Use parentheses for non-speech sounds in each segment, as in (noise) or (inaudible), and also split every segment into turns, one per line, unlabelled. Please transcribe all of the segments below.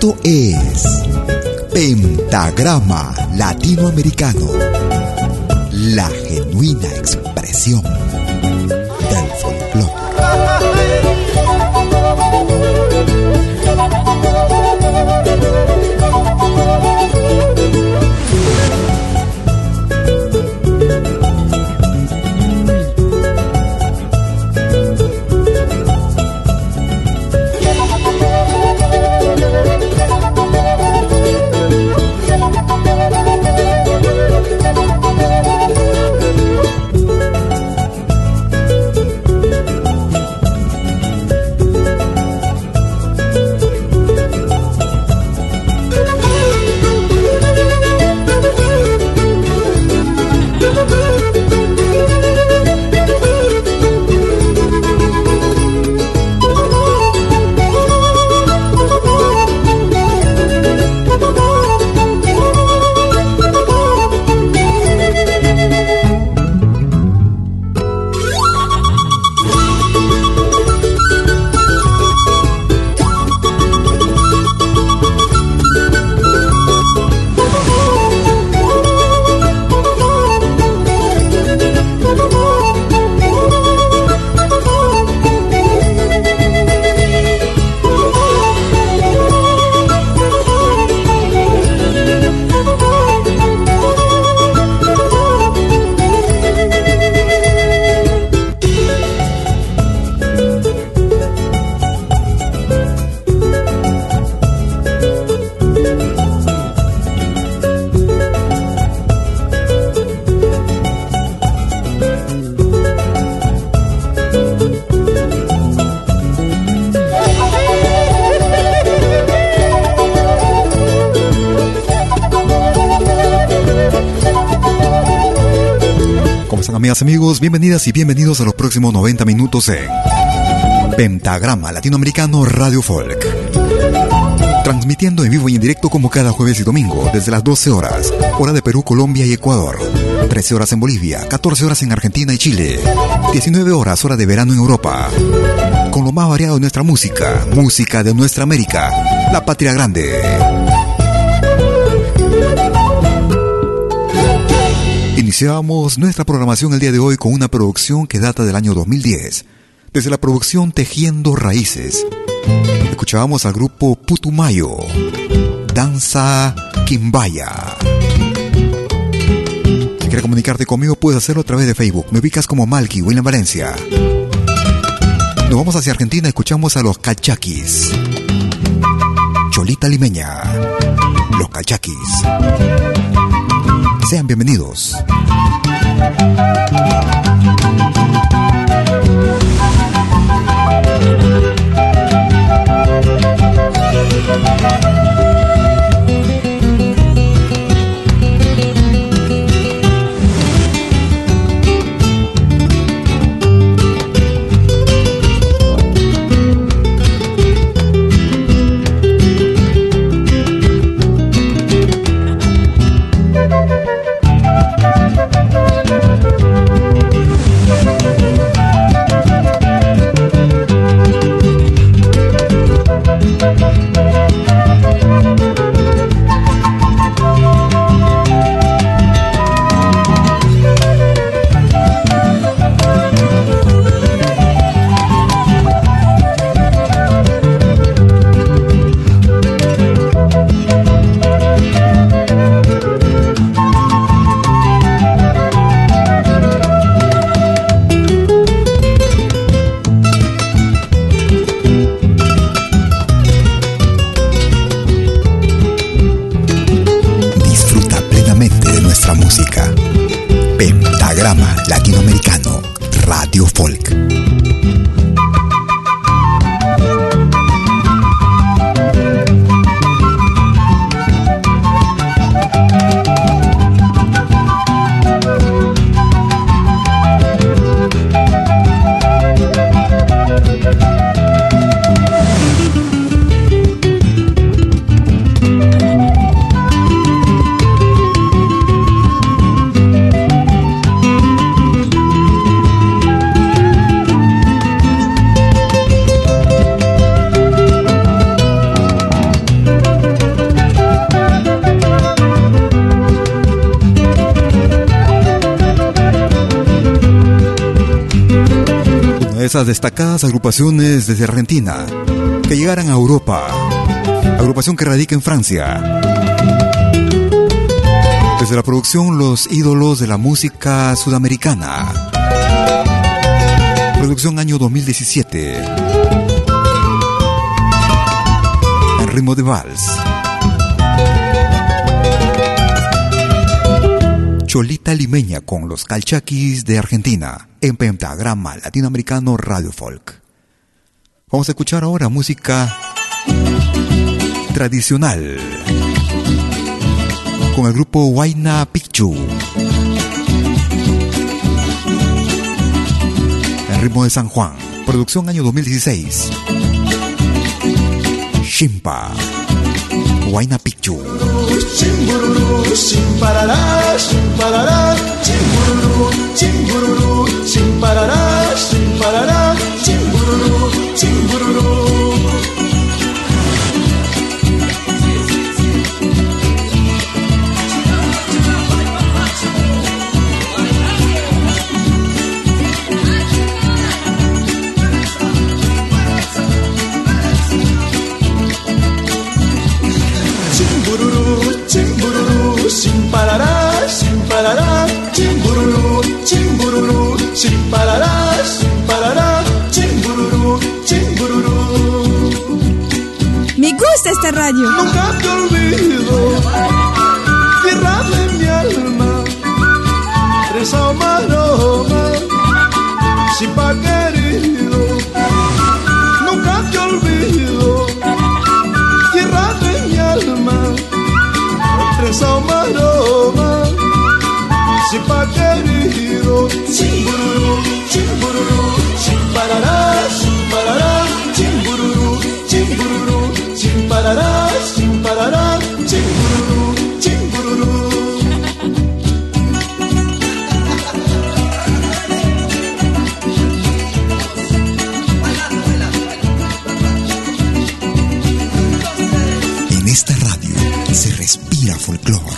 Esto es Pentagrama Latinoamericano, la genuina expresión Bienvenidas y bienvenidos a los próximos 90 minutos en Pentagrama Latinoamericano Radio Folk. Transmitiendo en vivo y en directo como cada jueves y domingo desde las 12 horas, hora de Perú, Colombia y Ecuador. 13 horas en Bolivia, 14 horas en Argentina y Chile, 19 horas hora de verano en Europa. Con lo más variado de nuestra música, música de nuestra América, la patria grande. Iniciamos nuestra programación el día de hoy con una producción que data del año 2010, desde la producción Tejiendo Raíces. Escuchábamos al grupo Putumayo, Danza Quimbaya. Si quieres comunicarte conmigo, puedes hacerlo a través de Facebook. Me ubicas como Malky, William Valencia. Nos vamos hacia Argentina, escuchamos a los Cachaquis. Cholita Limeña, los Cachaquis. Sean bienvenidos. Esas destacadas agrupaciones desde Argentina que llegaran a Europa. Agrupación que radica en Francia. Desde la producción Los ídolos de la música sudamericana. Producción año 2017. En ritmo de vals. Cholita Limeña con los calchaquis de Argentina en Pentagrama Latinoamericano Radio Folk. Vamos a escuchar ahora música tradicional con el grupo Huayna Picchu. El ritmo de San Juan, producción año 2016. Shimpa. Huayna Picchu.
Chimparará, chimparará, chimbururu, chimbururu. Chimbururu, sin parará, sin parará, chimbururu, chimbururu.
Me gusta esta radio.
Nunca te olvido, tierra de mi alma, reza maroma, sin pa querido. Nunca te olvido, tierra de mi alma Reza maroma, Chipa Shipakerihiro, chimbururu, chimbururu, chimparará, chimparará, chimbururu, chimbururu, chimparará, chimparará, chimbururu, chimbururu.
En esta radio se respira folclore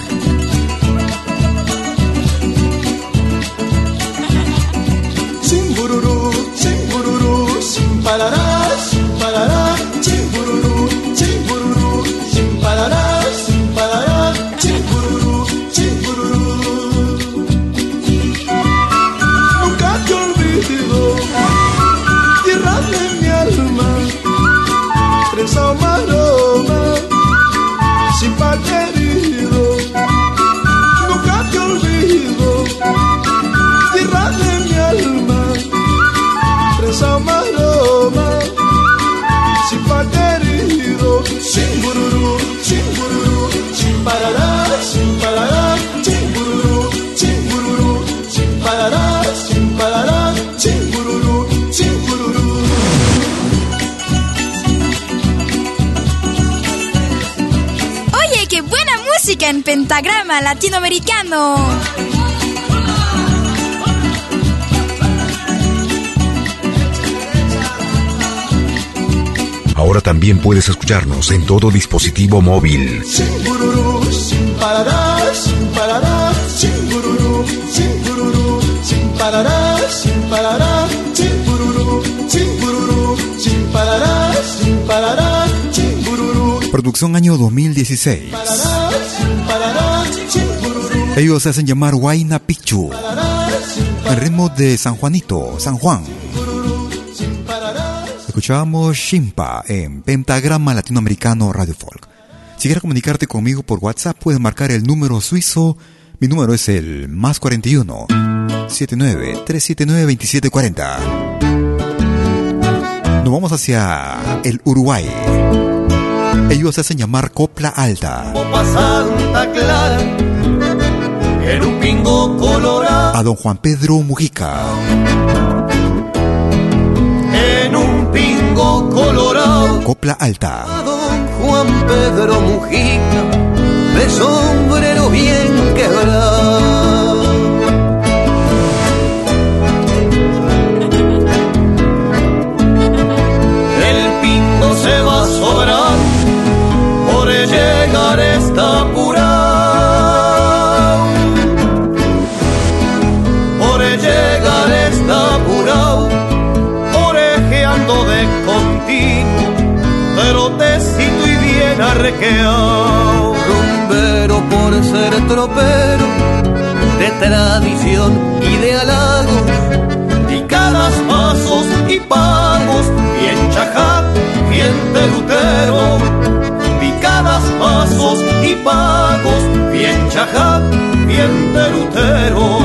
Pentagrama Latinoamericano.
Ahora también puedes escucharnos en todo dispositivo móvil.
Sin bururú, sin parará, sin parará, sin bururú, sin bururú, sin parará, sin parará, sin bururú, sin bururú, sin parará, sin parará, sin bururú.
Producción año 2016.
Parará,
Ellos se hacen llamar Huayna Pichu. El ritmo de San Juanito, San Juan. Escuchábamos Shimpa en Pentagrama Latinoamericano Radio Folk. Si quieres comunicarte conmigo por WhatsApp, puedes marcar el número suizo. Mi número es el más 41 79 379 2740. Nos vamos hacia el Uruguay. Ellos se hacen llamar Copla Alta.
Copa Santa Clara, pingo colorado,
A don Juan Pedro Mujica.
en un pingo colorado.
Copla Alta.
A don Juan Pedro Mujica, de sombrero bien quebrado. El pingo se va a sobrar por llegar está apurado. Continuo pero tecito y bien arrequeado. Rumbero por ser tropero, de tradición y de halagos, picadas, pasos y pagos, bien chajá, bien terutero. Picadas, pasos y pagos, bien chajá, bien terutero.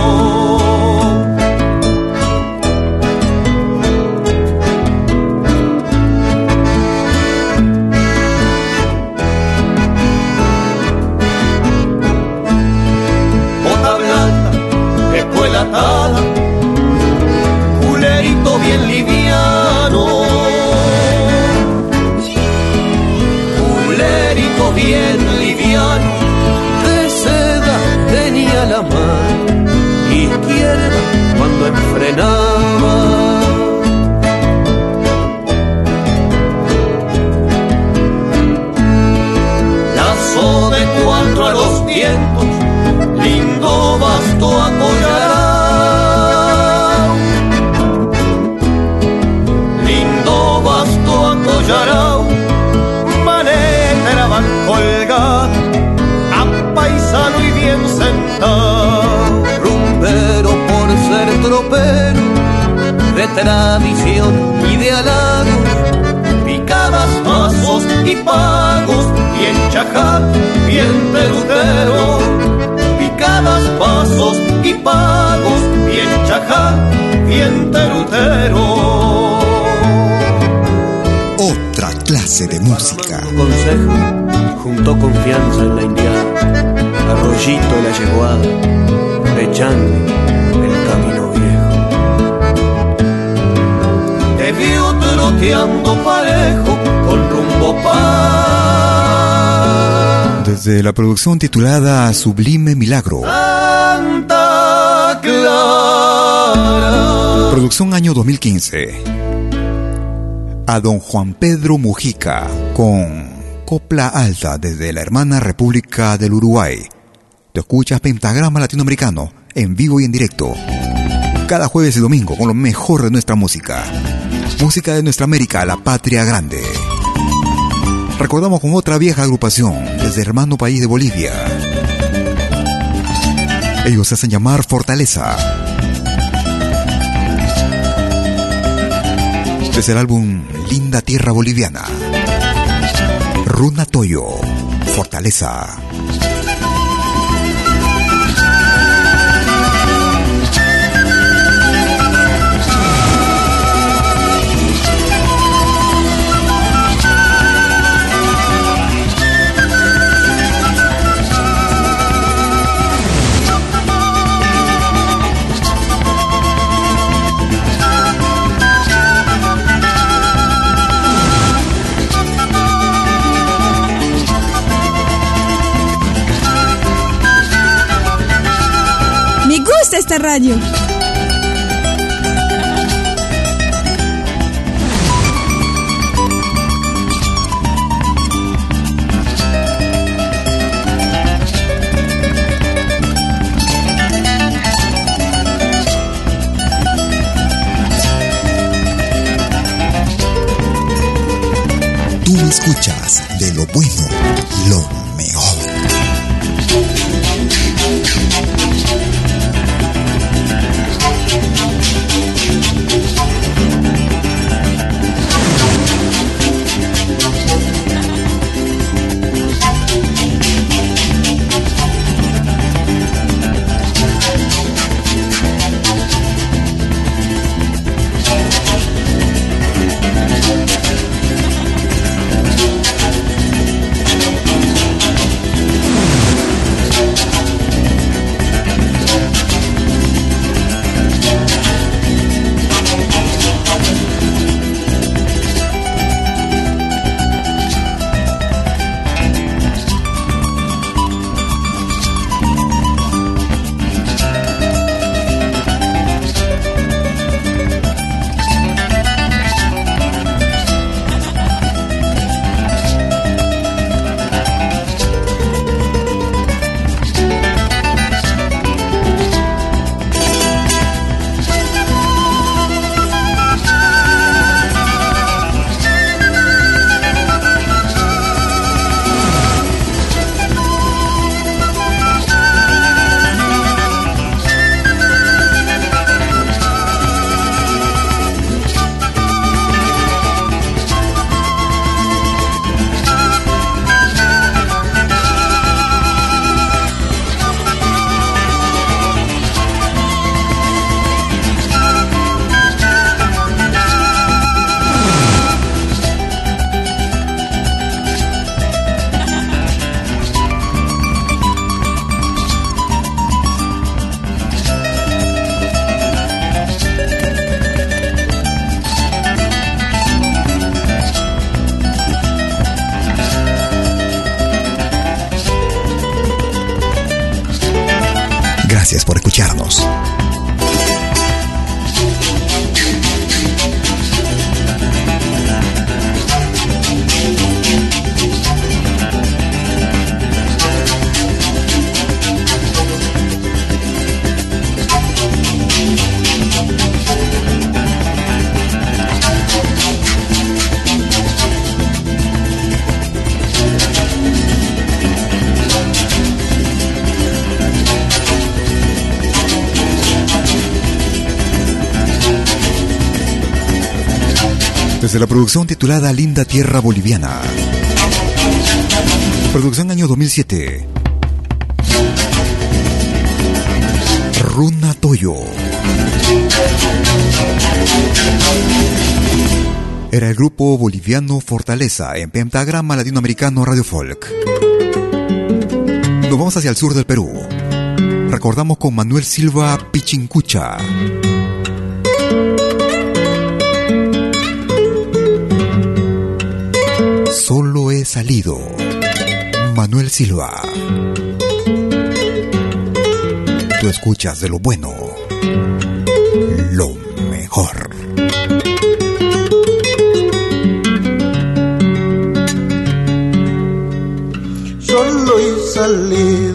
Tradición y de halagos, picadas, pasos y pagos, bien chajá, bien terutero. Picadas, pasos y pagos, bien chajá, bien terutero.
Otra clase de música.
Consejo, juntó confianza en la indiana, arroyito la yeguada, echando el camino vio troteando parejo con rumbo pa
Desde la producción titulada Sublime Milagro.
Santa Clara.
Producción año 2015. A don Juan Pedro Mujica con Copla Alta desde la hermana República del Uruguay. Te escuchas Pentagrama Latinoamericano en vivo y en directo. Cada jueves y domingo con lo mejor de nuestra música. Música de nuestra América, la patria grande. Recordamos con otra vieja agrupación desde hermano país de Bolivia. Ellos se hacen llamar Fortaleza. Desde el álbum Linda Tierra Boliviana. Runa Toyo, Fortaleza.
Esta radio.
Tú escuchas de lo bueno, lo producción titulada Linda Tierra Boliviana. Producción año 2007. Runa Toyo. Era el grupo boliviano Fortaleza en pentagrama latinoamericano Radio Folk. Nos vamos hacia el sur del Perú. Recordamos con Manuel Silva Pichincucha. Salido. Manuel Silva. Tú escuchas de lo bueno. Lo mejor.
Solo salido,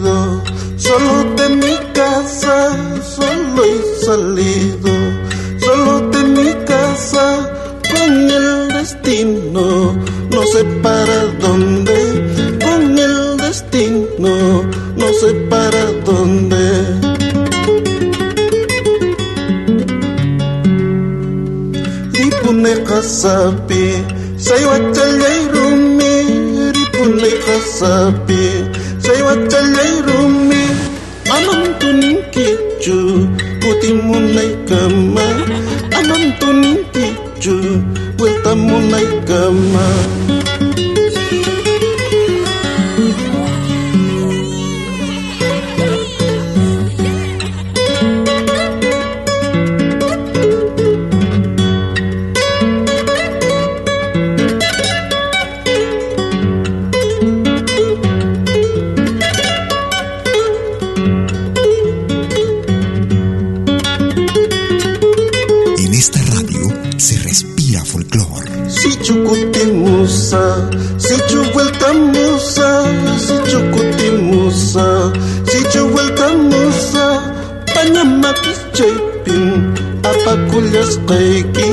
destino, no sé para dónde, con el destino, no sé para dónde. Ripune kasapi, say wachallay rumi, ripune kasapi, say wachallay rumi, anam tuning utimunay kama, anam tuning kama. musa, Pakulyas kayki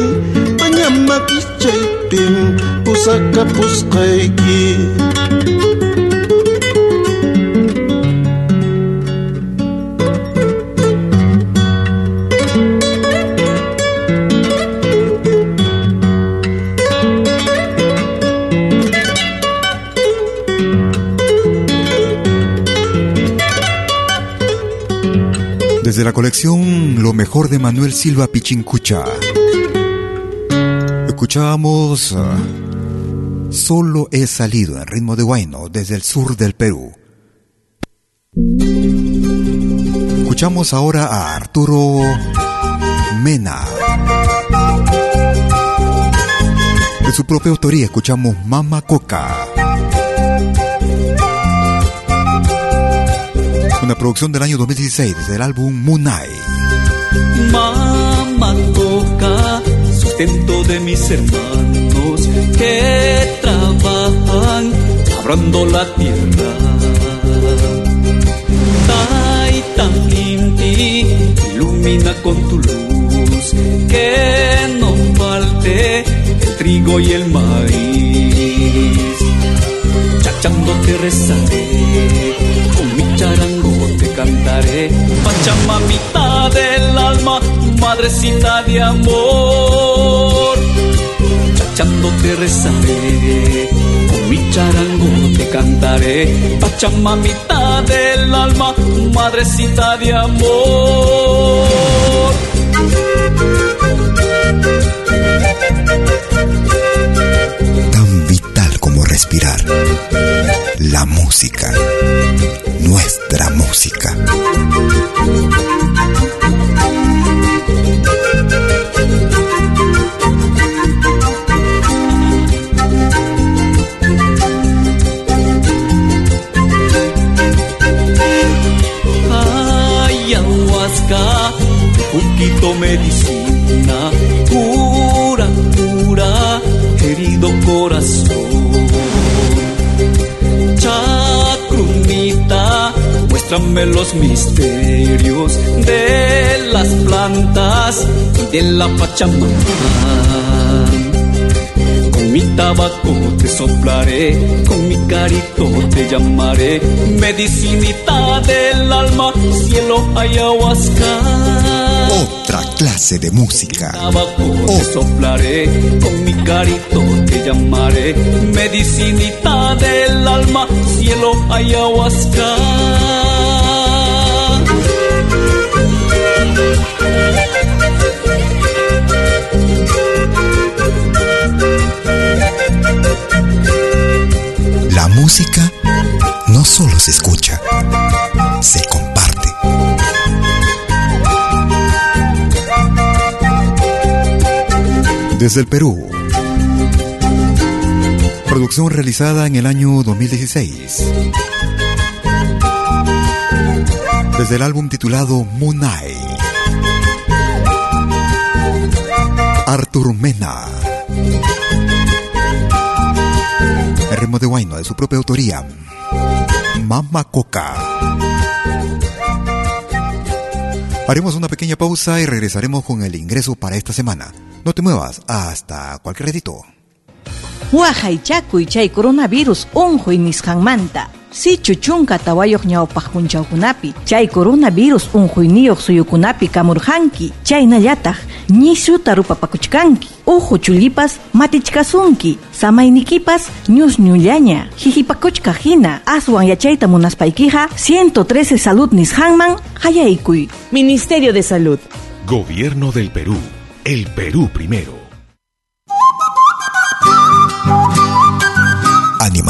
Panyamak ichaypim Pusaka puskayki
Desde la colección Lo mejor de Manuel Silva Pichincucha. Escuchábamos ah, Solo he salido en ritmo de guayno desde el sur del Perú. Escuchamos ahora a Arturo Mena. De su propia autoría escuchamos Mama Coca. Una producción del año 2016 desde el álbum Munai.
Mama Coca, sustento de mis hermanos que trabajan labrando la tierra. Taitan Inti, ilumina con tu luz, que no falte el trigo y el maíz. Chachando te rezaré, con mi charango cantaré, Pachamamita del alma, madrecita de amor. Chachando te rezaré, con mi charango te cantaré, Pachamamita del alma, madrecita de amor. Los misterios de las plantas y de la Pachamama. Con mi tabaco te soplaré, con mi carito te llamaré, medicinita del alma, cielo ayahuasca.
Otra clase de música.
Tabaco te soplaré, con mi carito te llamaré, medicinita del alma, cielo ayahuasca.
Música no solo se escucha, se comparte. Desde el Perú. Producción realizada en el año 2016. Desde el álbum titulado Munai. Artur Mena. Ritmo de Guayno de su propia autoría. Mama Coca. Haremos una pequeña pausa y regresaremos con el ingreso para esta semana. No te muevas hasta cualquier ratito.
Wahaychakuy chay coronavirus unquy nisqanmanta. Sichu chunka tawayoq ñawpaq punchawkunapi chay coronavirus unquyniyuq suyukunapi kamurqanki. Chaynallataq ñisuta rupapakuchkanki. Uhu chullipas matichkasunki. Samaynikipas ñusñullaña. Hihipakuchka hina. Aswan yachayta munaspaykiqa 113 salud nisqanman hayaykuy.
Ministerio de Salud.
Gobierno del Perú. El Perú primero.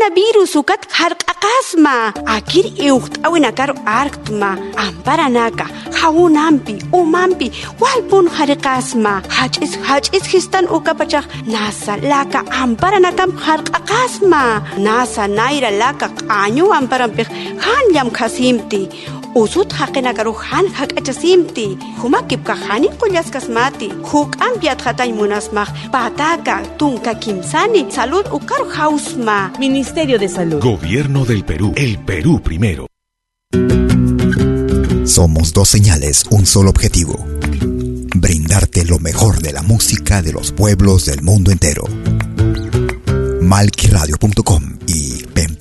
Coronavirus ukat harq'aqasma akir iuqt'awinakar arktma amparanaka hawunampi umanpi walpun harqasma hach'is hach'is histan ukapachaq nasa laka amparanakam harq'aqasma nasa nayra laka q'añu amparanpik hanllam khasimti usut haqinakaru han hak'achasimti humakipka hanin qullaskasmati huk ampiat hatay munasmaq pataka tunka kimsani salud ukaru hausma
Ministerio de Salud.
Gobierno del Perú. El Perú primero.
Somos dos señales, un solo objetivo. Brindarte lo mejor de la música de los pueblos del mundo entero. Malquiradio.com y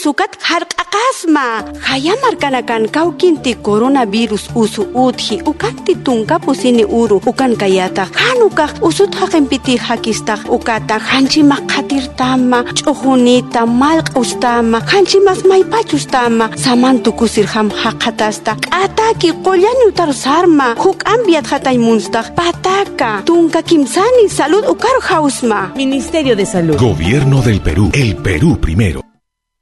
Coronavirus ukat harq'aqasma hayamarkanakan kawkinti coronavirus usu utji ukanti tunkapusini uru ukan kayata. Hanukaq usut haqinpiti hakistaq ukata. Hanchimaq qatirtama ch'uqunita malq'ustama hanchimas maypachustama samantukusir ham haqatasta k'ataki qollani utar sarma. Huk ambiat hatay munstaq pataka. Tunka kimsani salud ukaru hausma
Ministerio de Salud.
Gobierno del Perú. El Perú primero.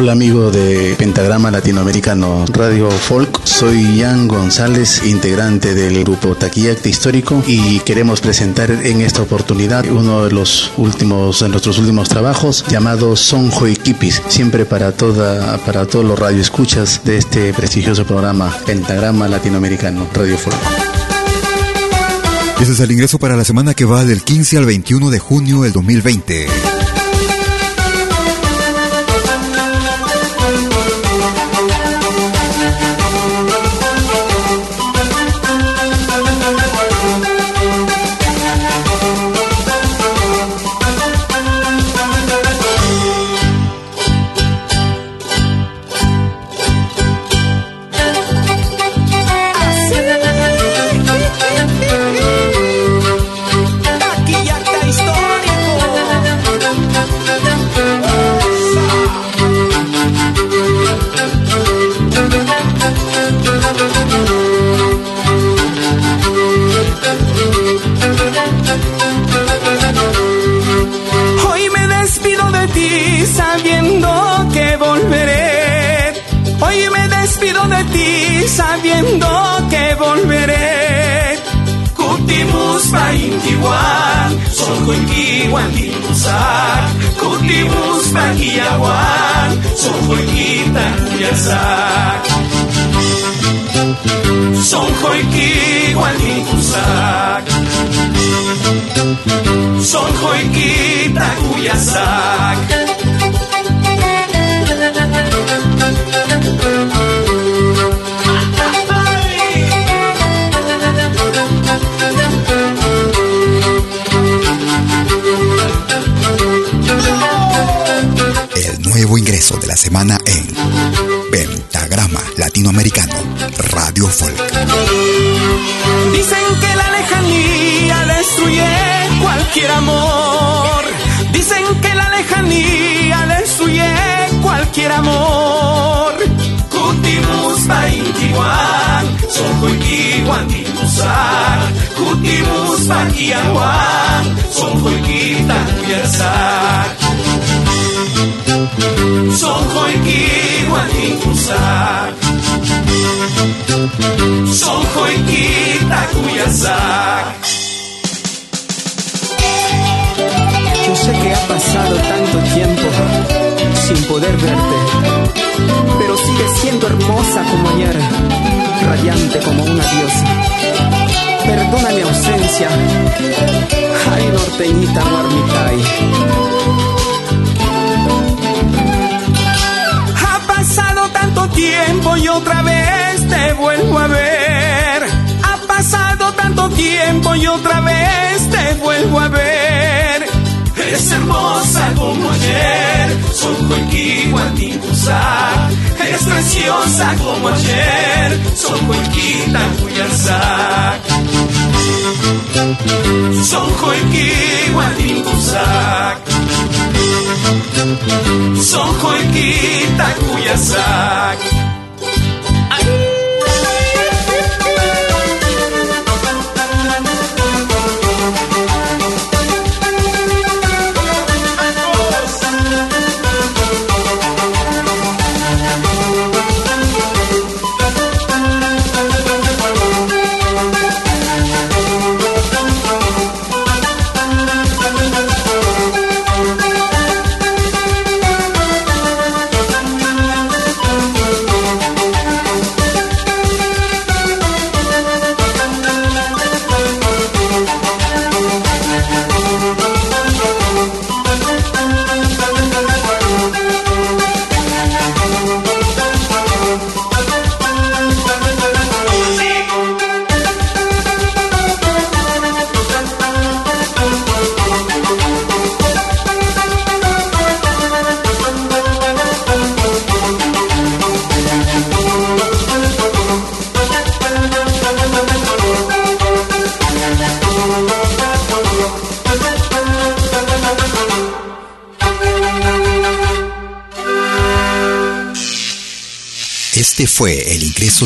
Hola amigo de Pentagrama Latinoamericano Radio Folk, soy Jan González, integrante del grupo Taquiacte Histórico y queremos presentar en esta oportunidad uno de los últimos de nuestros últimos trabajos llamado Sonjo Kipis, siempre para toda para todos los radioescuchas de este prestigioso programa Pentagrama Latinoamericano Radio Folk.
Ese es el ingreso para la semana que va del 15 al 21 de junio del 2020. guanguituzak, kutibuz bagiagoan, zonjoikitan guiazak. Zonjoiki guanguituzak, zonjoikitan guiazak. Thank. nuevo ingreso de la semana en Pentagrama Latinoamericano Radio Folk. Dicen que la lejanía destruye cualquier amor. Dicen que la lejanía destruye cualquier amor. Kutimus paintiwan, sokoikiwan timusan, kutimus. Soho y Kiwa y Kusak Soho y
Yo sé que ha pasado tanto tiempo sin poder verte, pero sigue siendo hermosa como ayer, radiante como una diosa. Perdona mi ausencia, ay norteñita Marmitay.
tiempo y otra vez te vuelvo a ver. Ha pasado tanto tiempo y otra vez te vuelvo a ver. Eres hermosa como ayer, soy Coiquihuatipuzá. Eres preciosa como ayer, son soy Coiquita Cuyazá. Soy Coiquihuatipuzá. Son joikita kuyasak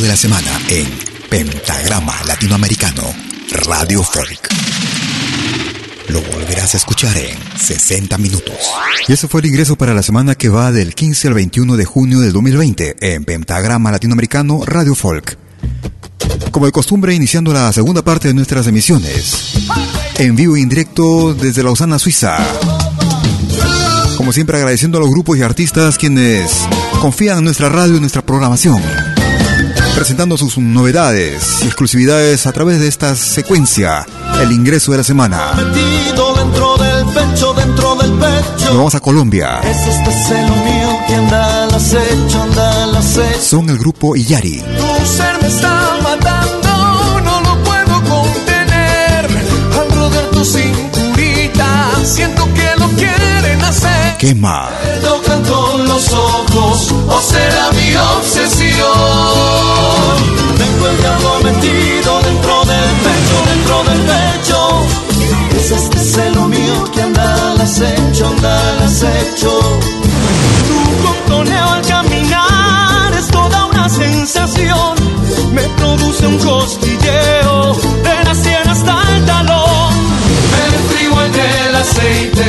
de la semana en Pentagrama Latinoamericano Radio Folk. Lo volverás a escuchar en 60 minutos. Y eso fue el ingreso para la semana que va del 15 al 21 de junio del 2020 en Pentagrama Latinoamericano Radio Folk. Como de costumbre, iniciando la segunda parte de nuestras emisiones. En vivo y en directo desde Lausana, Suiza. Como siempre agradeciendo a los grupos y artistas quienes confían en nuestra radio y nuestra programación. Presentando sus novedades y exclusividades a través de esta secuencia, el ingreso de la semana.
Metido dentro del pecho, dentro del pecho.
Nos vamos a Colombia.
Es este mío que anda al acecho, anda al acecho.
Son el grupo Iyari.
Tu ser me está matando, no lo puedo contener. Al rodear tu cinturita, siento lo quieren hacer.
Quema.
Me tocan con los ojos, o será mi obsesión. Tengo el diablo metido dentro del pecho, dentro del pecho. Es este celo mío que anda al acecho, anda al acecho. Tu contoneo al caminar es toda una sensación. Me produce un cosquilleo de aceite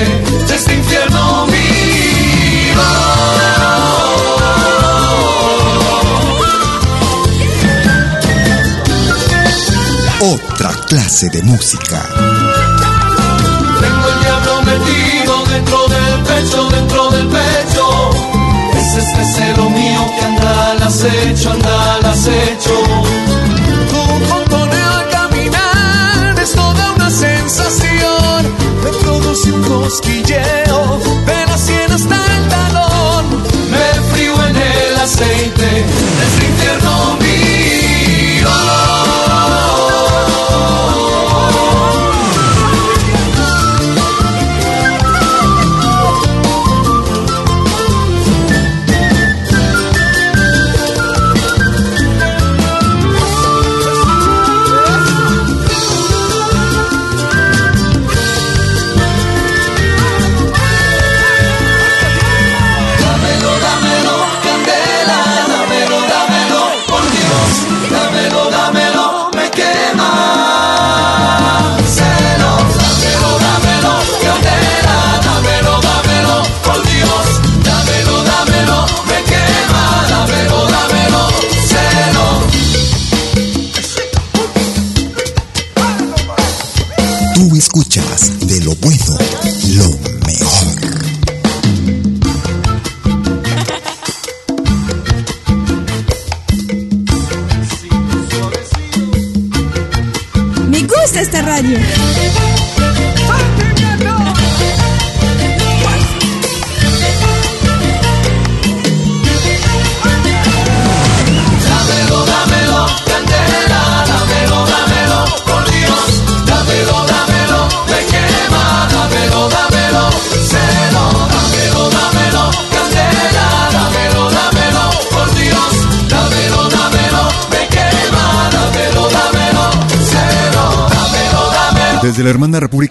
de este infierno mío.
Otra clase de música.
Tengo el diablo metido dentro del pecho, dentro del pecho. Es este celo mío que anda al acecho, anda al acecho. Cosquilleo de la sien hasta el talón. Me frío en el aceite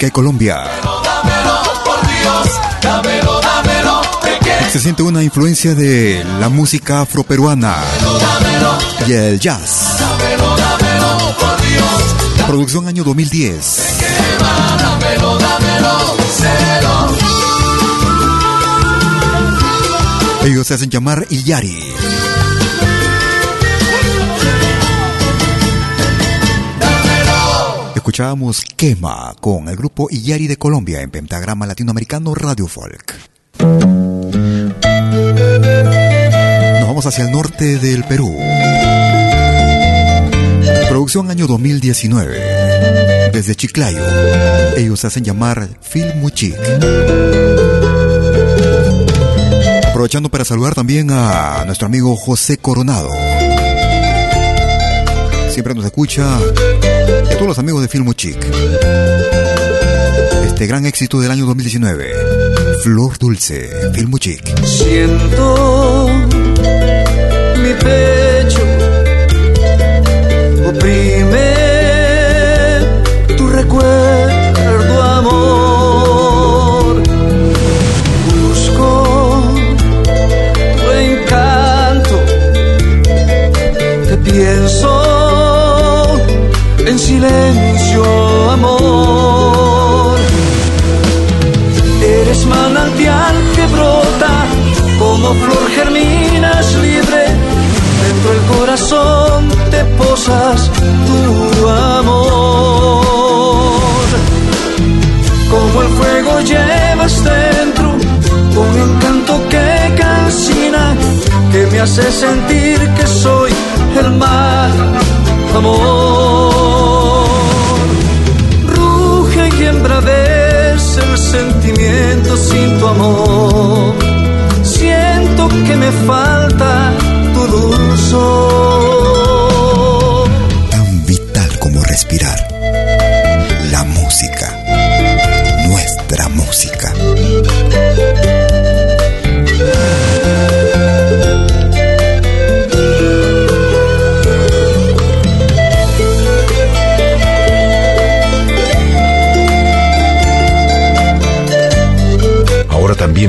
de
Colombia se siente una influencia de la música afroperuana y el jazz. Producción año 2010.
quema, dámelo, dámelo, celo.
Ellos se hacen llamar Iyari. Escuchábamos Quema con el grupo Iyari de Colombia en Pentagrama Latinoamericano Radio Folk. Nos vamos hacia el norte del Perú. Producción año 2019. Desde Chiclayo. Ellos se hacen llamar Phil Muchik. Aprovechando para saludar también a nuestro amigo José Coronado. Siempre nos escucha. A todos los amigos de Filmo Chic. Este gran éxito del año 2019. Flor Dulce, Filmo Chic.
Siento mi pecho oprime tu recuerdo, silencio, amor.
Eres manantial que brota, como flor germinas libre. Dentro del corazón te posas tu amor. Como el fuego llevas dentro, un encanto que calcina, que me hace sentir que soy el mar, amor. Sentimiento sin tu amor. Siento que me falta tu dulzor.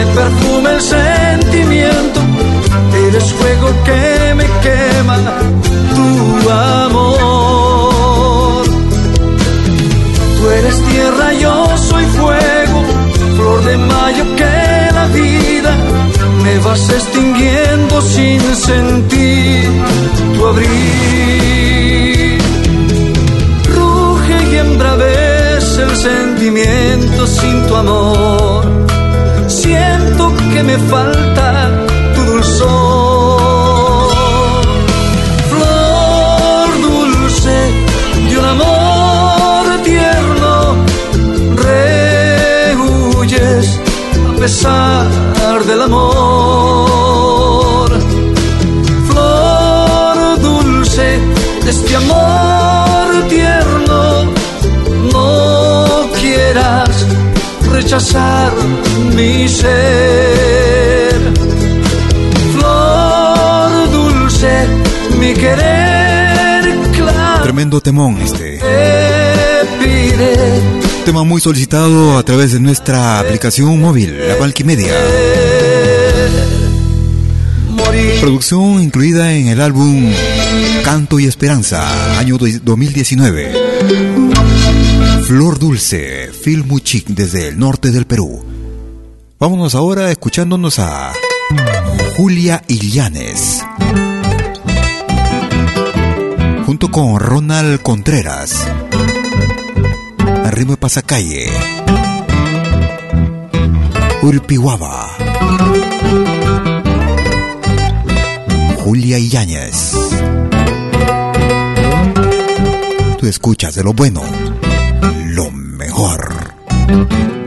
Me perfuma el sentimiento. Eres fuego que me quema tu amor. Tú eres tierra, yo soy fuego, flor de mayo que la vida me vas extinguiendo sin sentir tu abril ruge y embravece el sentimiento sin tu amor. Me falta tu dulzor. Flor dulce de un amor tierno, rehuyes a pesar del amor. Flor dulce de este amor rechazar mi ser. Flor dulce, mi querer claro.
Tremendo temón este.
Te pide
Tema muy solicitado a través de nuestra aplicación móvil, la Valquimedia. Producción incluida en el álbum Canto y Esperanza, año do- 2019. Flor Dulce, Phil Muchik desde el norte del Perú. Vámonos ahora escuchándonos a Julia Illanes. Junto con Ronald Contreras. Arriba Pasacalle. Urpihuaba. Julia Illanes. Tú escuchas de lo bueno, mejor.
Bisa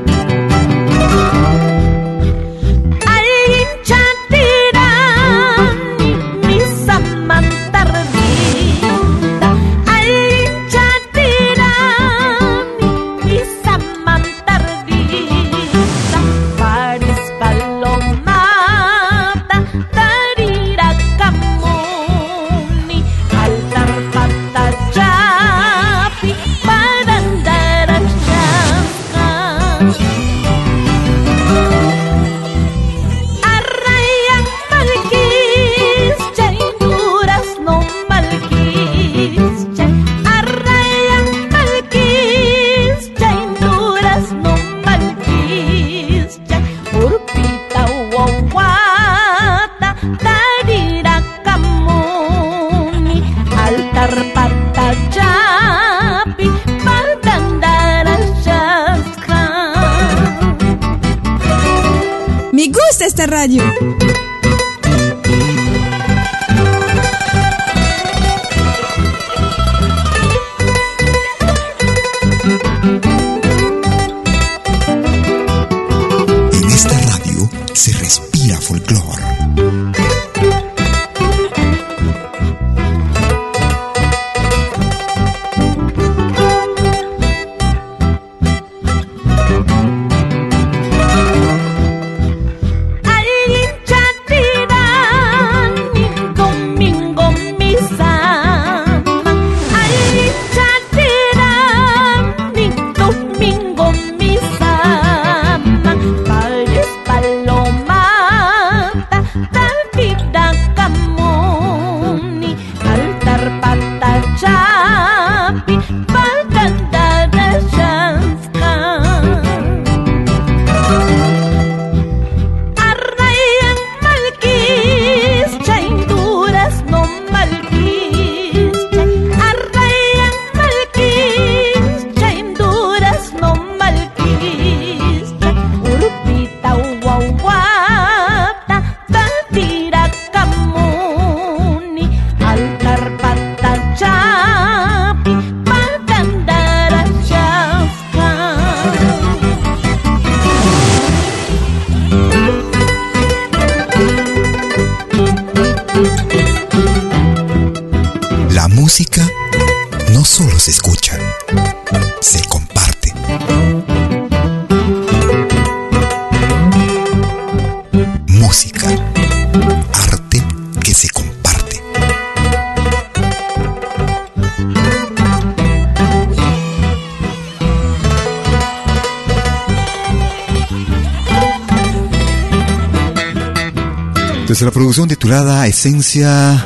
titulada Esencia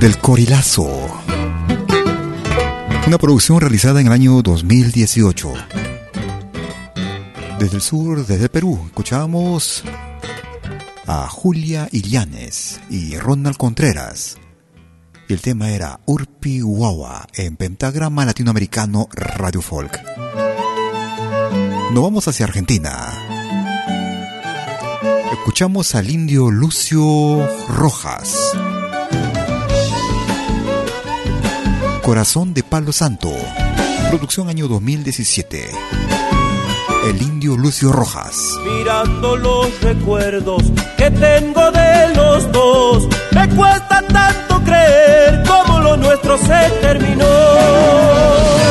del Corilazo. Una producción realizada en el año 2018. Desde el sur, desde Perú, escuchamos a Julia Illanes y Ronald Contreras. Y el tema era Urpi en Pentagrama Latinoamericano Radio Folk. Nos vamos hacia Argentina. Escuchamos al indio Lucio Rojas. Corazón de Palo Santo. Producción año 2017. El indio Lucio Rojas.
Mirando los recuerdos que tengo de los dos, me cuesta tanto creer cómo lo nuestro se terminó.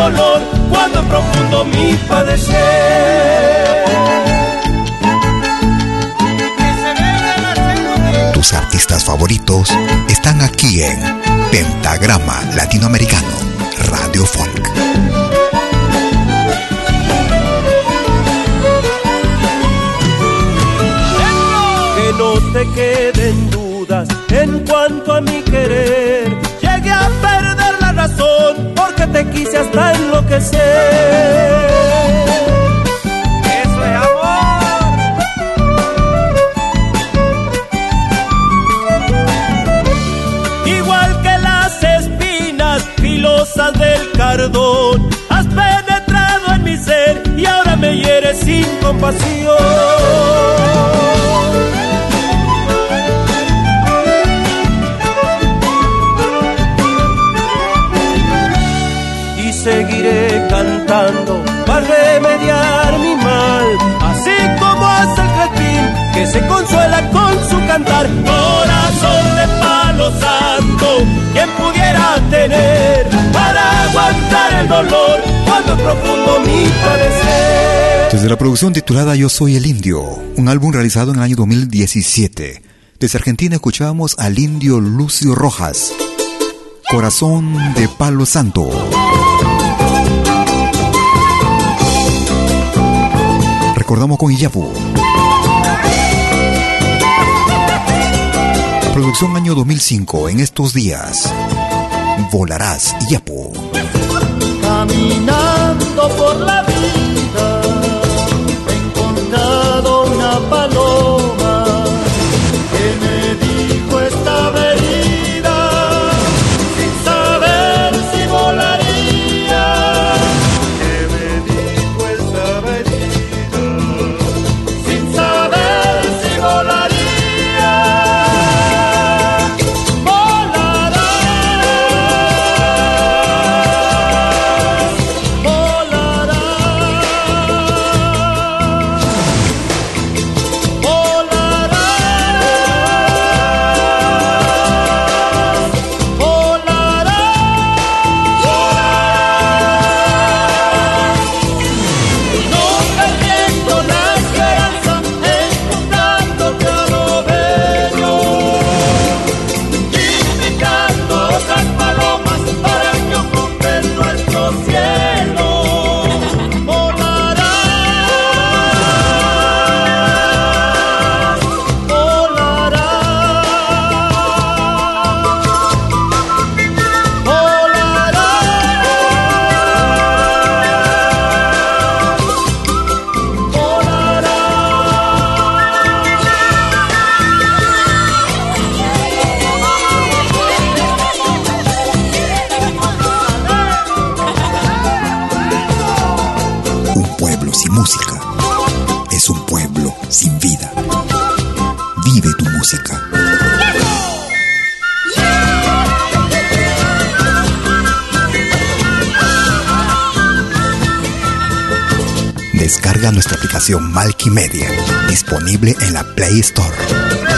Dolor cuando profundo mi padecer.
Tus artistas favoritos están aquí en Pentagrama Latinoamericano Radio Folk.
Que no te queden dudas en cuanto a mi querer. Porque te quise hasta enloquecer. Eso es amor. Igual que las espinas filosas del cardón, has penetrado en mi ser y ahora me hieres sin compasión. Cantando para remediar mi mal, así como hace el jardín que se consuela con su cantar. Corazón de palo santo, quien pudiera tener para aguantar el dolor cuando profundo mi padecer.
Desde la producción titulada Yo Soy el Indio, un álbum realizado en el año 2017. Desde Argentina escuchábamos al indio Lucio Rojas. Corazón de Palo Santo. Recordamos con Iyapu. Producción año 2005, en estos días. Volarás, Iyapu.
Caminando por la vida,
Descarga nuestra aplicación Malky Media, disponible en la Play Store.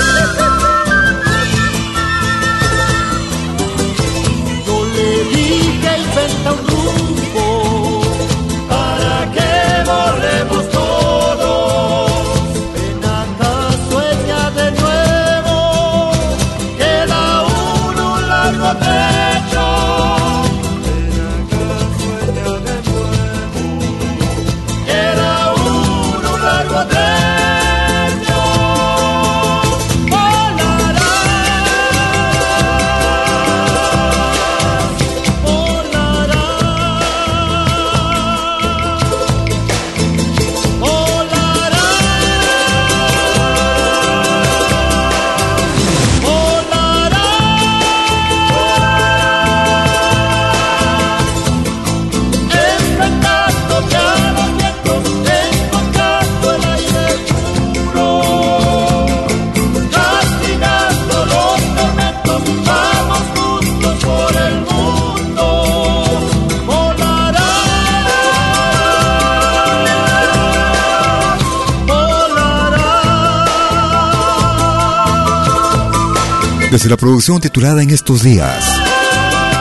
Desde la producción titulada En estos días,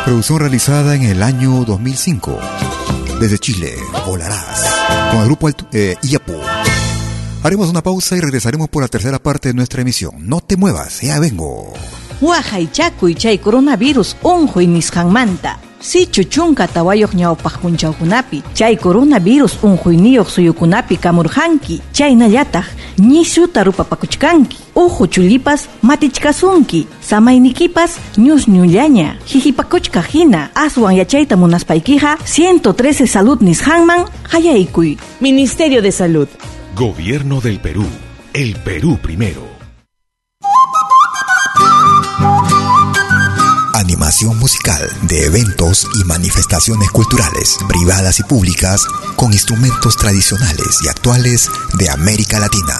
producción realizada en el año 2005, desde Chile, Volarás, con el grupo eh, Iapu. Haremos una pausa y regresaremos por la tercera parte de nuestra emisión. No te muevas, ya vengo.
y chay coronavirus unjo y nishanmanta. Si chuchunka tawayoq ñawpaq punchawkunapi chay coronavirus unquyniyuq suyukunapi kamurqanki chaynallataq ñishuta rupapakuchkanki uhu chullipas matichkasunki samaynikipas ñusñullaña hihipakuchka hina aswan yachayta munaspaykiqa 113 salud nisqanman hayaykuy
Ministerio de Salud.
Gobierno del Perú. El Perú primero.
Animación musical de eventos y manifestaciones culturales, privadas y públicas, con instrumentos tradicionales y actuales de América Latina.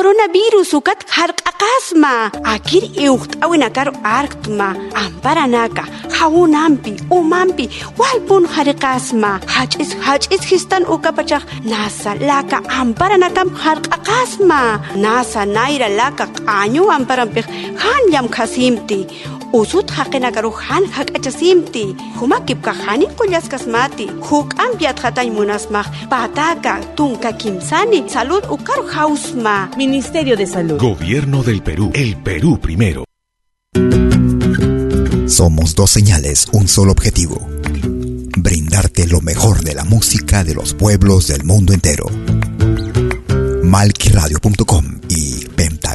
Coronavirus ukat harq'aqasma akir iuqt'awinakar arktma amparanaka hawunampi umanpi walpun hariqasma hach'is hach'is histan ukapachaq nasa laka amparanakam harq'aqasma nasa nayra laka q'añu amparanpiq hanllam khasimti usut haqinakaru han hak'achasimti humakipka hanin qullasqasmati huk'anpi atqatay munasmaq pataka tunka kimsani salud ukaru hausma.
Ministerio de Salud.
Gobierno del Perú. El Perú primero.
Somos dos señales, un solo objetivo. Brindarte lo mejor de la música de los pueblos del mundo entero. Malquiradio.com y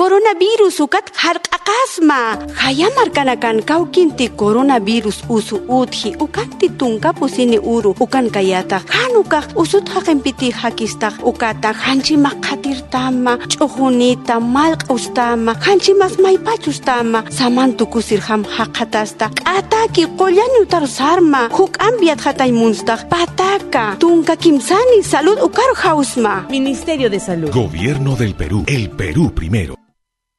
Coronavirus ukat harq'aqasma hayamarkanakan kawkinti coronavirus usu utji ukanti tunkapusini uru. Ukan kayata hanukaq usut haqinpiti hakistaq ukata hanchimaq qatirtama ch'ujunita malq'ustama hanchimas maypachustama samantukusirham haqatasta k'ataki qollaniutar sarma. Huk'anpiat hataymunstaq pataka tunka kimsani salud ukar hausma
Ministerio de Salud.
Gobierno del Perú. El Perú primero.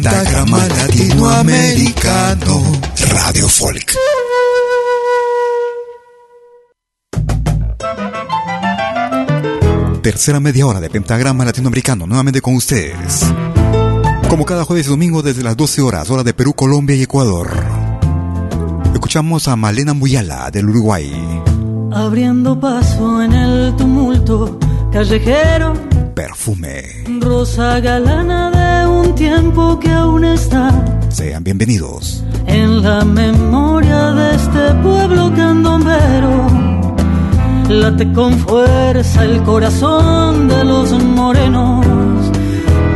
Pentagrama Latinoamericano Radio Folk. Tercera media hora de Pentagrama Latinoamericano, nuevamente con ustedes. Como cada jueves y domingo desde las 12 horas, hora de Perú, Colombia y Ecuador. Escuchamos a Malena Muyala del Uruguay.
Abriendo paso en el tumulto callejero,
Perfume.
rosa galana de un tiempo que aún está
Sean bienvenidos.
en la memoria de este pueblo candombero. Late con fuerza el corazón de los morenos,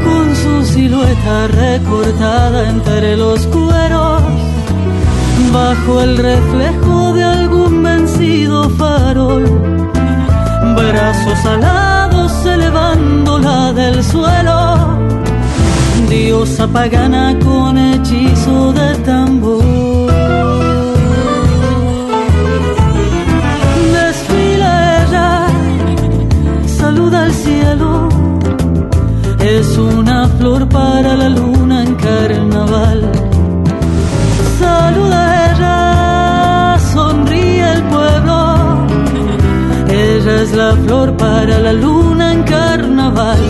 con su silueta recortada entre los cueros, bajo el reflejo de algún vencido farol, brazos alados elevándola del suelo, diosa pagana con hechizo de tambor. Desfila ella, saluda al cielo, es una flor para la luna en carnaval. Saluda ella, sonríe el pueblo, ella es la flor para la luna en carnaval.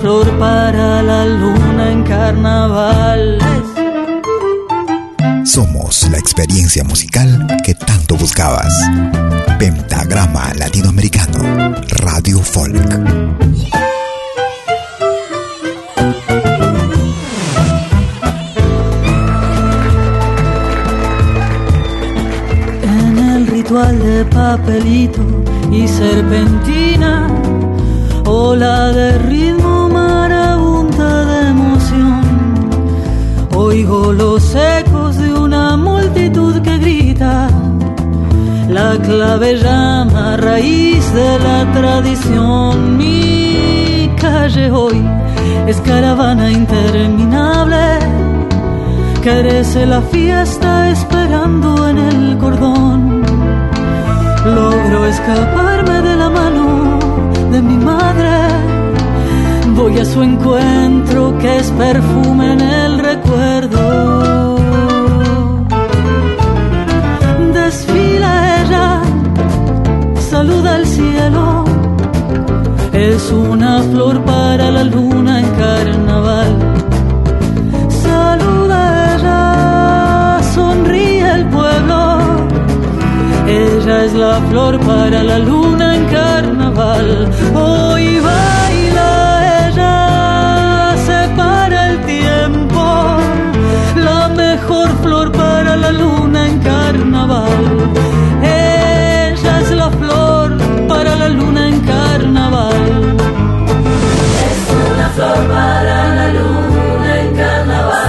Flor para la luna en carnaval.
Somos la experiencia musical que tanto buscabas. Pentagrama Latinoamericano Radio Folk.
En el ritual de papelito y serpentina, ola de ritmo la tradición. Mi calle hoy es caravana interminable. Crece la fiesta esperando en el cordón. Logro escaparme de la mano de mi madre. Voy a su encuentro que es perfume en el recuerdo. flor para la luna en carnaval. Saluda ella, sonríe el pueblo. Ella es la flor para la luna en carnaval.
Hoy para la luna en carnaval.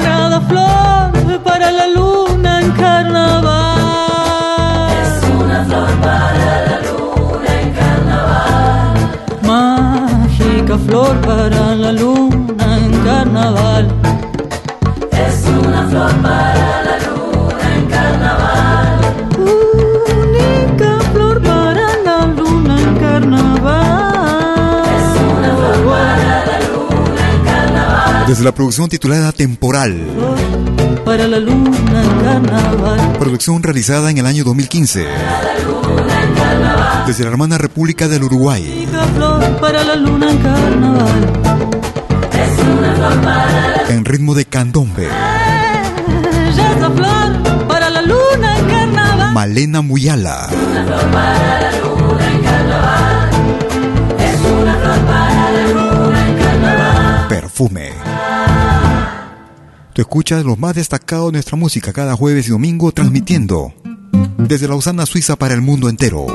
Sagrada flor para la luna en carnaval.
Es una flor para la luna en carnaval.
Mágica flor para la luna
Desde la producción titulada Temporal,
Para la luna en carnaval.
producción realizada en el año 2015, desde la hermana República del Uruguay,
Única flor para la luna en carnaval.
Es una flor para la
en ritmo de candombe,
Ella es la flor para la luna en carnaval.
Malena Muyala,
una flor para la luna en carnaval. Es una flor para la luna en carnaval.
Perfume. Tú escuchas lo más destacado de nuestra música cada jueves y domingo transmitiendo desde Lausana, Suiza para el mundo entero.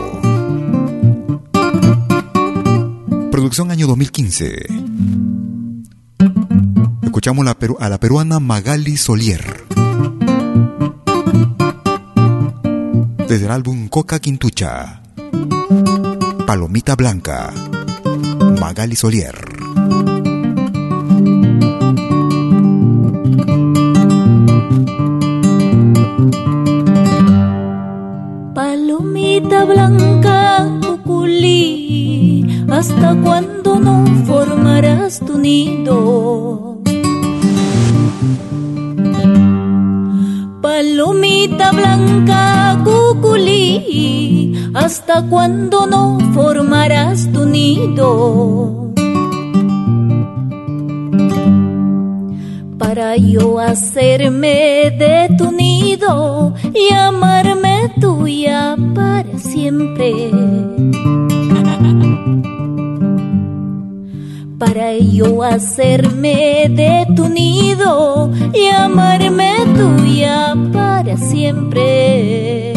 Producción año 2015. Escuchamos a la peruana Magali Solier. Desde el álbum Coca Quintucha. Palomita Blanca. Magali Solier.
Palomita blanca, cuculí, ¿hasta cuándo no formarás tu nido? Palomita blanca, cuculí, ¿hasta cuándo no formarás tu nido? Hacerme de tu nido y amarme tuya para siempre. (laughs) Para yo hacerme de tu nido y amarme tuya para siempre.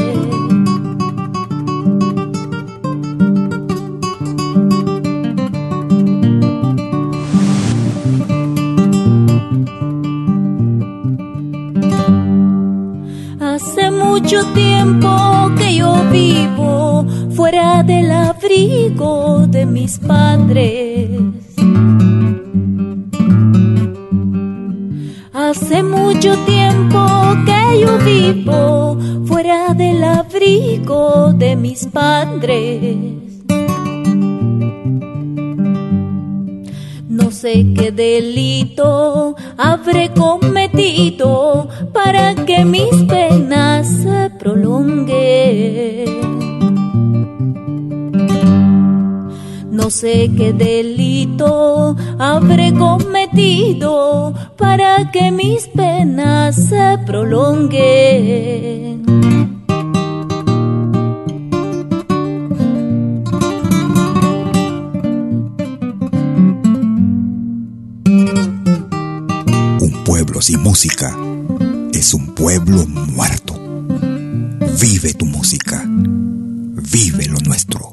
Fuera del abrigo de mis padres. Hace mucho tiempo que yo vivo fuera del abrigo de mis padres. No sé qué delito habré cometido para que mis penas se prolonguen. No sé qué delito habré cometido para que mis penas se prolonguen.
Sin música es un pueblo muerto. Vive tu música. Vive lo nuestro.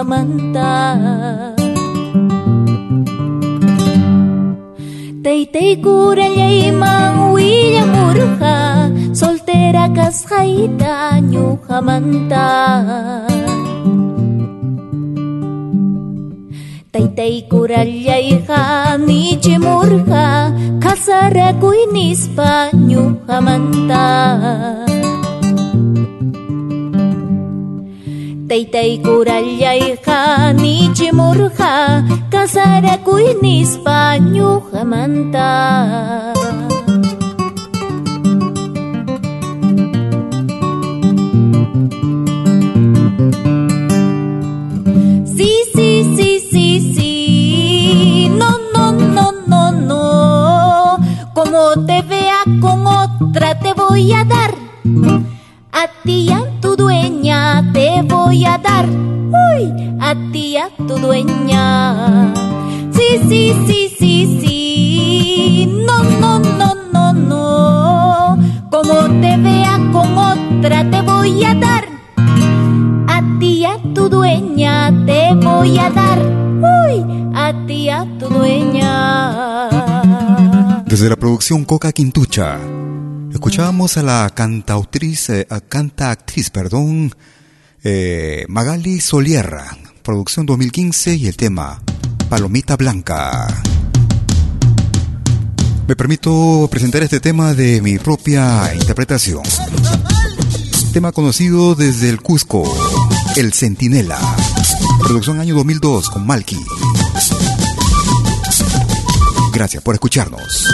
Ñuqamanta Taytay kurallay mang willamurqa soltera kasqayta ñuqamanta Taytay kurallayqa nichimurqa kasarakuy nispa ñuqamanta taytaykurallayqa nichimurqa kasarakuyspa ñuqamanta Sí, sí, sí, sí, sí. No, no, no, no, no. Como te vea con otra te voy a dar. A ti a tu dueña te dar. Uy, a ti a tu dueña. Sí, sí, sí, sí, sí. No, no, no, no, no. Como te vea con otra te voy a dar. A ti a tu dueña te voy a dar. Uy, a ti a tu dueña.
Desde la producción Coca Quintucha, escuchábamos a la cantautriz, eh, a canta actriz, perdón, eh, Magali Solierra, producción 2015 y el tema Palomita Blanca. Me permito presentar este tema de mi propia interpretación. Tema conocido desde el Cusco, El Centinela. Producción año 2002 con Malky. Gracias por escucharnos.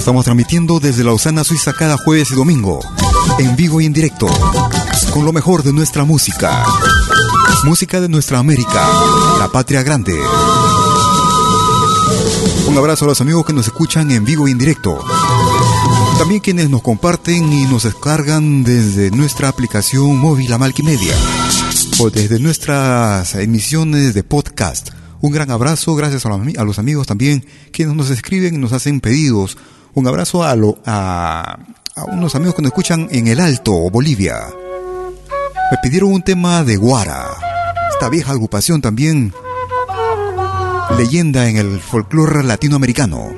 Estamos transmitiendo desde Lausana, Suiza, cada jueves y domingo, en vivo y en directo, con lo mejor de nuestra música. Música de nuestra América, la patria grande. Un abrazo a los amigos que nos escuchan en vivo y en directo. También quienes nos comparten y nos descargan desde nuestra aplicación móvil Amalquimedia o desde nuestras emisiones de podcast. Un gran abrazo, gracias a los, amigos también quienes nos escriben y nos hacen pedidos. Un abrazo a, a, a unos amigos que nos escuchan en el Alto, Bolivia. Me pidieron un tema de Guara, esta vieja agrupación también, leyenda en el folclore latinoamericano.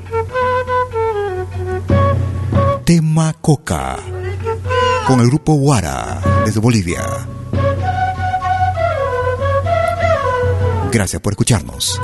Tema Coca, con el grupo Guara, desde Bolivia. Gracias por escucharnos.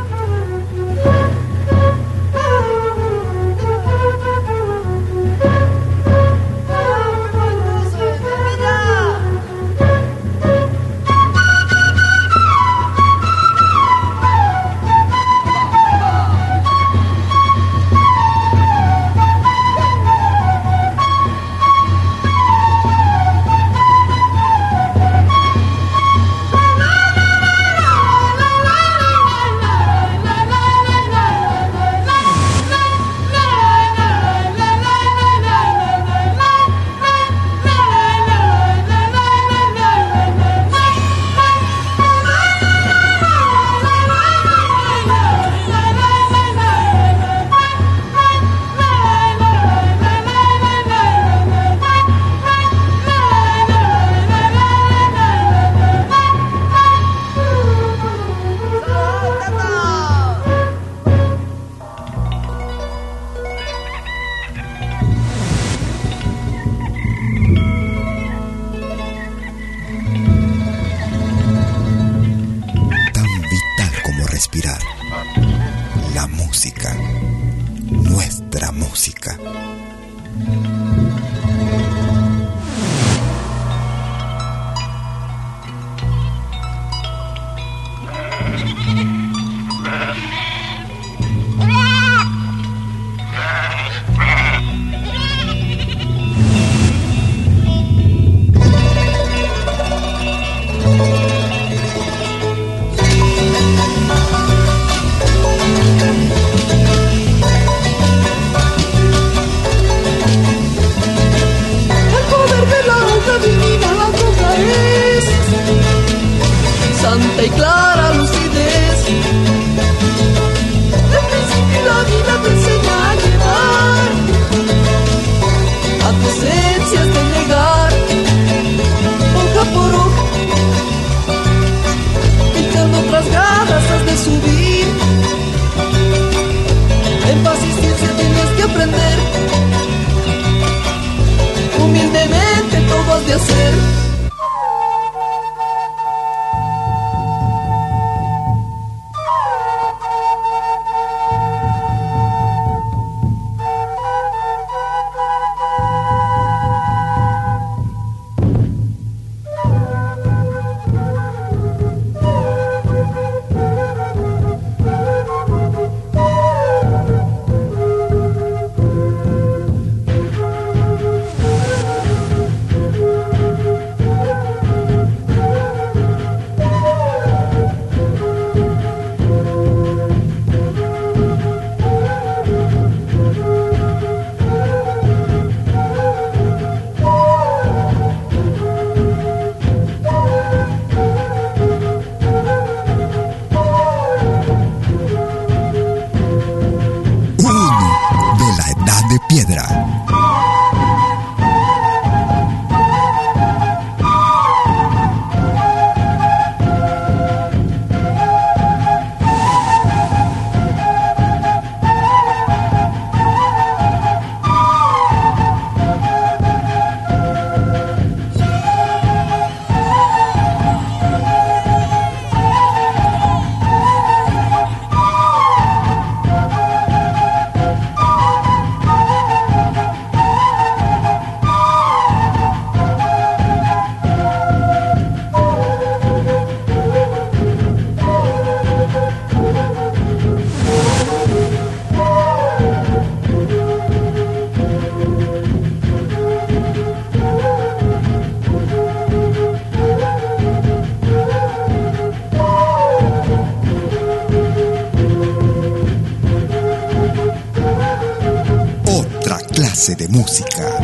De música.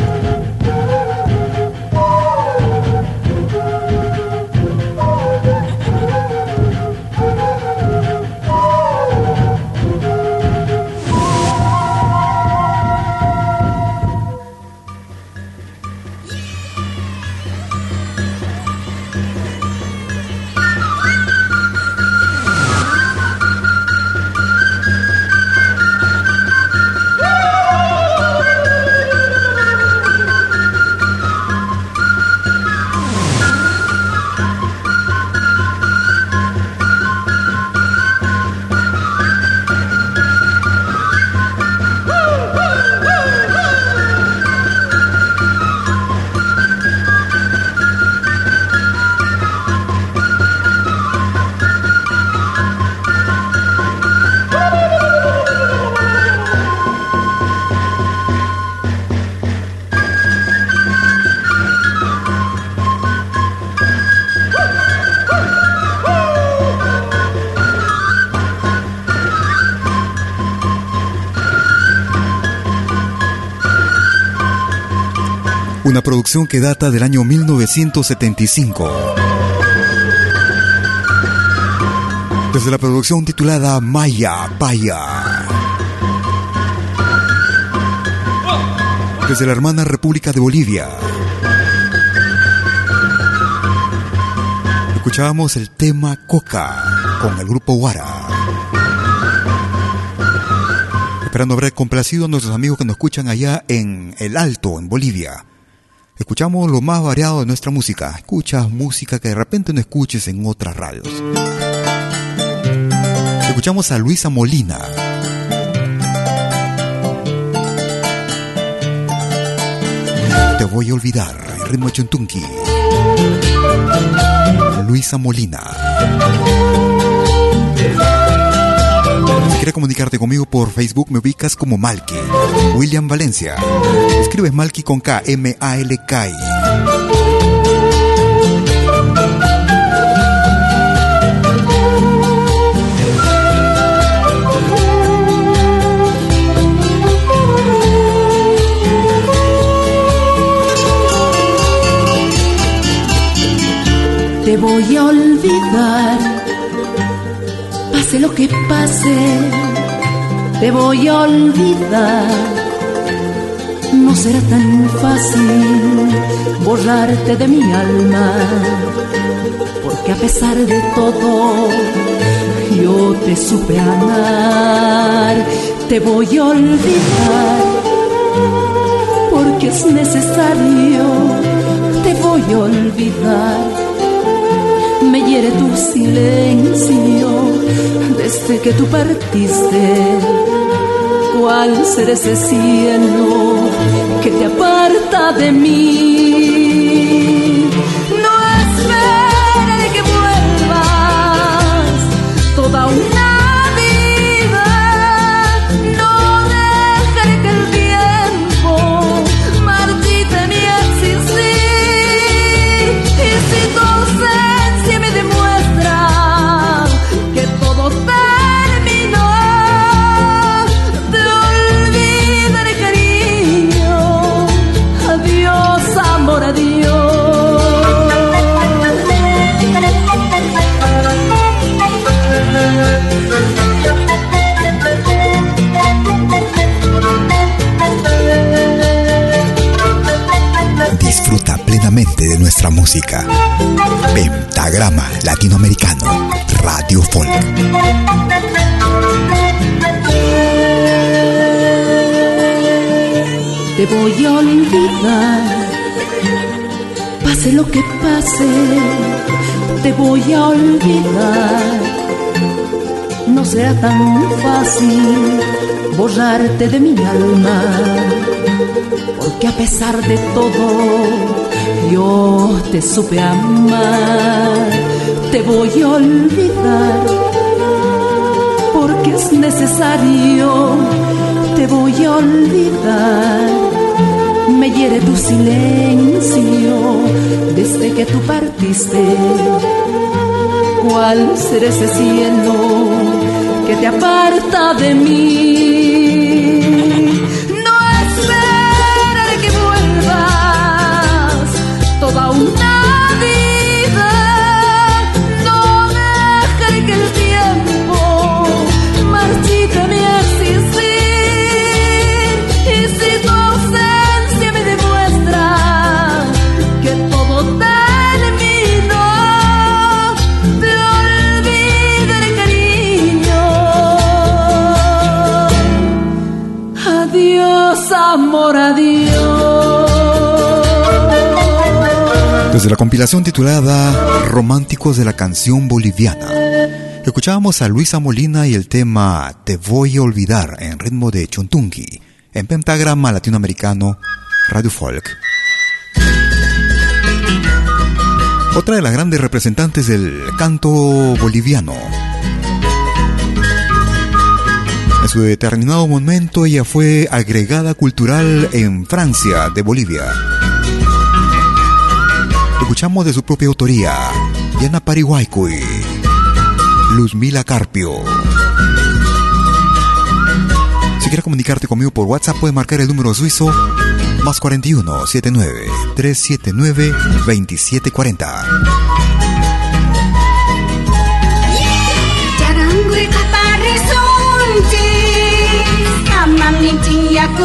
Producción que data del año 1975. Desde la producción titulada Maya Paya. Desde la hermana República de Bolivia. Escuchábamos el tema Coca con el grupo Guara. Esperando haber complacido a nuestros amigos que nos escuchan allá en El Alto, en Bolivia. Escuchamos lo más variado de nuestra música. Escuchas música que de repente no escuches en otras radios. Escuchamos a Luisa Molina. Te voy a olvidar, ritmo chuntunqui. Luisa Molina. Quieres comunicarte conmigo por Facebook, me ubicas como Malky. William Valencia. Escribes Malky con K, M-A-L-K.
Te voy a olvidar, pase lo que pase, te voy a olvidar. No será tan fácil borrarte de mi alma, porque a pesar de todo, yo te supe amar. Te voy a olvidar, porque es necesario, te voy a olvidar me hiere tu silencio desde que tú partiste. ¿Cuál será ese cielo que te aparta de mí?
Música. Pentagrama Latinoamericano, Radio Folk.
Te voy a olvidar, pase lo que pase, te voy a olvidar. No será tan fácil borrarte de mi alma, porque a pesar de todo, yo te supe amar. Te voy a olvidar, porque es necesario, te voy a olvidar. Me hiere tu silencio desde que tú partiste. ¿Cuál será ese cielo que te aparta de mí?
Desde la compilación titulada Románticos de la canción boliviana, escuchábamos a Luisa Molina y el tema Te voy a olvidar en ritmo de Chuntungi, en pentagrama latinoamericano Radio Folk. Otra de las grandes representantes del canto boliviano. En su determinado momento ella fue agregada cultural en Francia de Bolivia. Escuchamos de su propia autoría, Yana Parihuaycuy, Luzmila Carpio. Si quieres comunicarte conmigo por WhatsApp, puedes marcar el número suizo más 41 79 379 2740.
Amancing yaku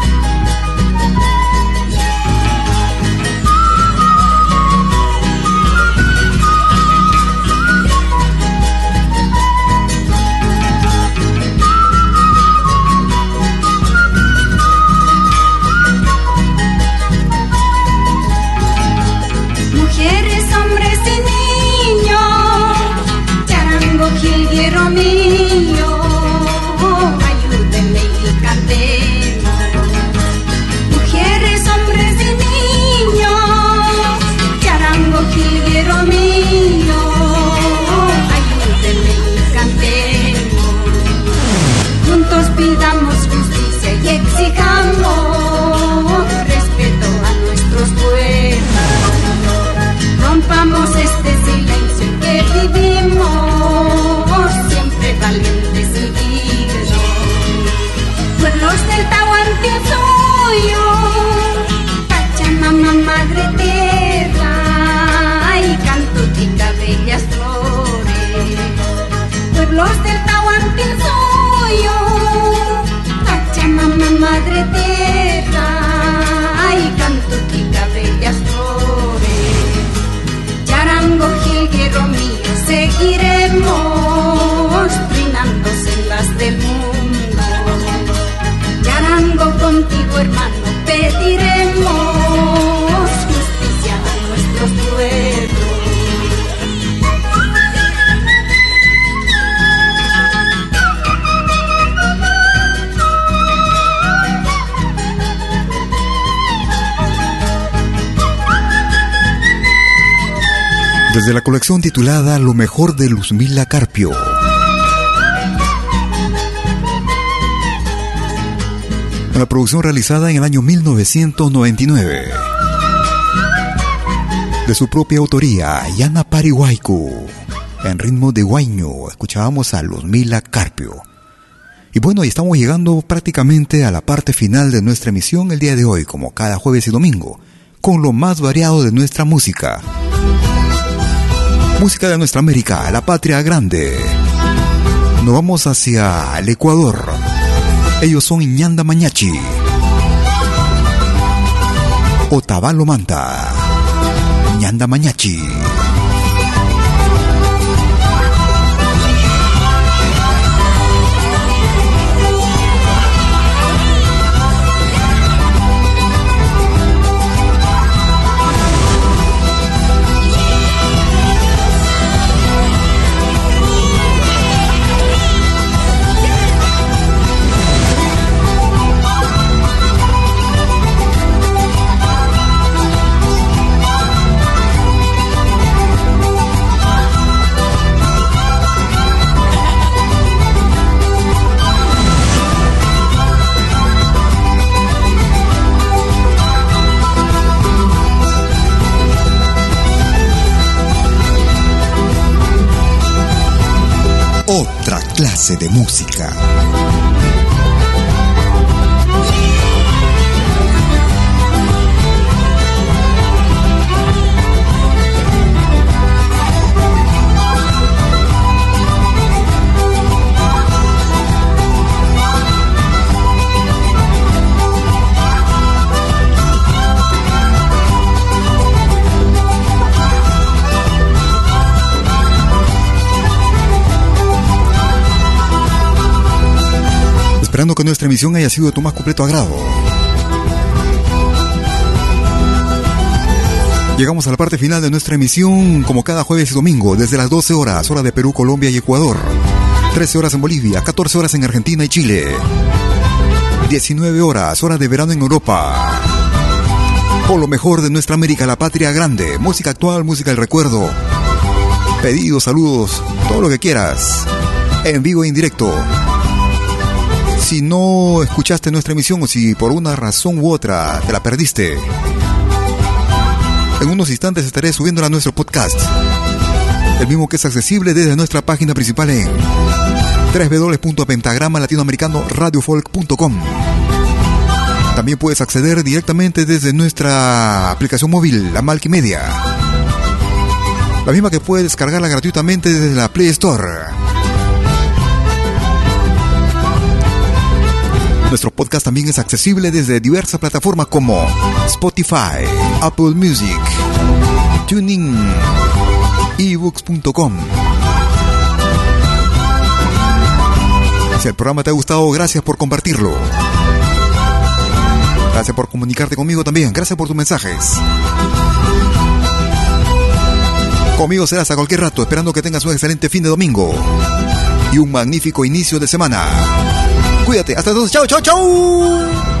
Desde la colección titulada Lo mejor de Luzmila Carpio. Una producción realizada en el año 1999. De su propia autoría, Yana Parihuaycu. En ritmo de guaño, escuchábamos a Luzmila Carpio. Y bueno, y estamos llegando prácticamente a la parte final de nuestra emisión el día de hoy, como cada jueves y domingo, con lo más variado de nuestra música. Música de nuestra América, la patria grande. Nos vamos hacia el Ecuador. Ellos son Iñanda Mañachi. Otavalo Manta. Iñanda Mañachi. Clase de música. Esperando que nuestra emisión haya sido de tu más completo agrado. Llegamos a la parte final de nuestra emisión, como cada jueves y domingo, desde las 12 horas, hora de Perú, Colombia y Ecuador. 13 horas en Bolivia, 14 horas en Argentina y Chile. 19 horas, hora de verano en Europa. Por lo mejor de nuestra América, la patria grande. Música actual, música del recuerdo. Pedidos, saludos, todo lo que quieras. En vivo e indirecto. Si no escuchaste nuestra emisión o si por una razón u otra te la perdiste, en unos instantes estaré subiéndola a nuestro podcast. El mismo que es accesible desde nuestra página principal en www.pentagrama latinoamericano radiofolk.com. También puedes acceder directamente desde nuestra aplicación móvil, la Malquimedia. La misma que puedes descargarla gratuitamente desde la Play Store. Nuestro podcast también es accesible desde diversas plataformas como Spotify, Apple Music, Tuning, ebooks.com. Si el programa te ha gustado, gracias por compartirlo. Gracias por comunicarte conmigo también. Gracias por tus mensajes. Conmigo serás a cualquier rato, esperando que tengas un excelente fin de domingo y un magnífico inicio de semana. Cuídate, hasta entonces. Chao, chao, chao.